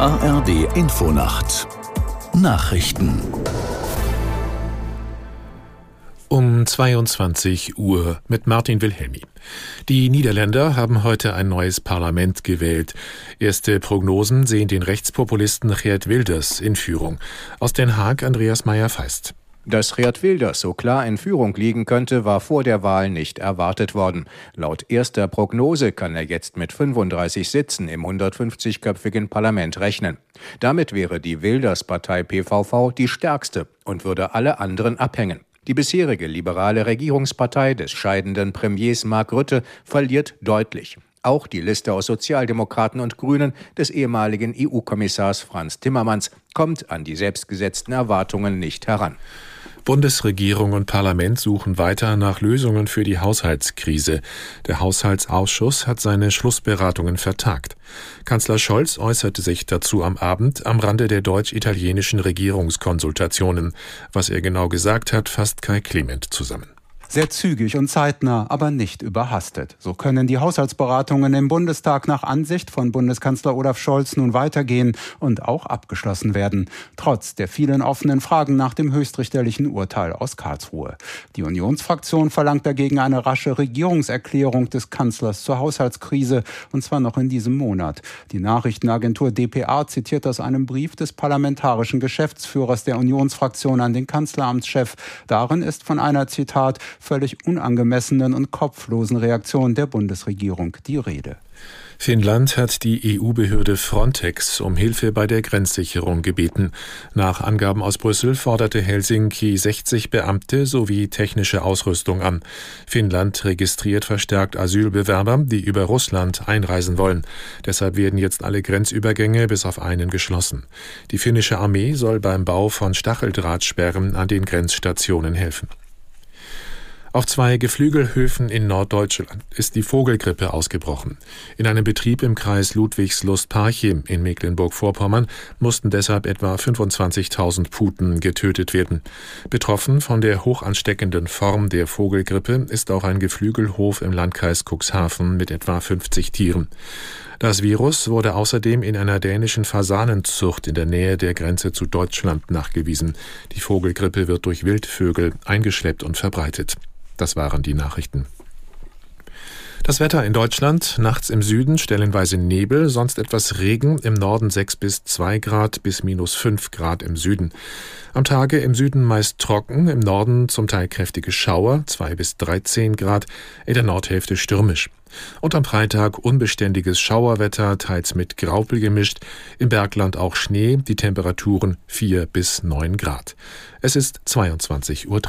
ARD Infonacht Nachrichten um 22 Uhr mit Martin Wilhelmi. Die Niederländer haben heute ein neues Parlament gewählt. Erste Prognosen sehen den Rechtspopulisten Geert Wilders in Führung. Aus Den Haag Andreas Meyer-Feist. Dass Geert Wilders so klar in Führung liegen könnte, war vor der Wahl nicht erwartet worden. Laut erster Prognose kann er jetzt mit 35 Sitzen im 150-köpfigen Parlament rechnen. Damit wäre die Wilders-Partei PVV die stärkste und würde alle anderen abhängen. Die bisherige liberale Regierungspartei des scheidenden Premiers Mark Rutte verliert deutlich. Auch die Liste aus Sozialdemokraten und Grünen des ehemaligen EU-Kommissars Franz Timmermans kommt an die selbstgesetzten Erwartungen nicht heran. Bundesregierung und Parlament suchen weiter nach Lösungen für die Haushaltskrise. Der Haushaltsausschuss hat seine Schlussberatungen vertagt. Kanzler Scholz äußerte sich dazu am Abend am Rande der deutsch-italienischen Regierungskonsultationen. Was er genau gesagt hat, fasst Kai Clement zusammen sehr zügig und zeitnah, aber nicht überhastet. So können die Haushaltsberatungen im Bundestag nach Ansicht von Bundeskanzler Olaf Scholz nun weitergehen und auch abgeschlossen werden, trotz der vielen offenen Fragen nach dem höchstrichterlichen Urteil aus Karlsruhe. Die Unionsfraktion verlangt dagegen eine rasche Regierungserklärung des Kanzlers zur Haushaltskrise, und zwar noch in diesem Monat. Die Nachrichtenagentur dpa zitiert aus einem Brief des parlamentarischen Geschäftsführers der Unionsfraktion an den Kanzleramtschef. Darin ist von einer Zitat völlig unangemessenen und kopflosen Reaktion der Bundesregierung die Rede. Finnland hat die EU-Behörde Frontex um Hilfe bei der Grenzsicherung gebeten. Nach Angaben aus Brüssel forderte Helsinki 60 Beamte sowie technische Ausrüstung an. Finnland registriert verstärkt Asylbewerber, die über Russland einreisen wollen. Deshalb werden jetzt alle Grenzübergänge bis auf einen geschlossen. Die finnische Armee soll beim Bau von Stacheldrahtsperren an den Grenzstationen helfen. Auf zwei Geflügelhöfen in Norddeutschland ist die Vogelgrippe ausgebrochen. In einem Betrieb im Kreis Ludwigslust-Parchim in Mecklenburg-Vorpommern mussten deshalb etwa 25.000 Puten getötet werden. Betroffen von der hochansteckenden Form der Vogelgrippe ist auch ein Geflügelhof im Landkreis Cuxhaven mit etwa 50 Tieren. Das Virus wurde außerdem in einer dänischen Fasanenzucht in der Nähe der Grenze zu Deutschland nachgewiesen. Die Vogelgrippe wird durch Wildvögel eingeschleppt und verbreitet. Das waren die Nachrichten. Das Wetter in Deutschland, nachts im Süden stellenweise Nebel, sonst etwas Regen, im Norden 6 bis 2 Grad bis minus 5 Grad im Süden. Am Tage im Süden meist trocken, im Norden zum Teil kräftige Schauer, 2 bis 13 Grad, in der Nordhälfte stürmisch. Und am Freitag unbeständiges Schauerwetter, teils mit Graupel gemischt, im Bergland auch Schnee, die Temperaturen 4 bis 9 Grad. Es ist 22.03 Uhr.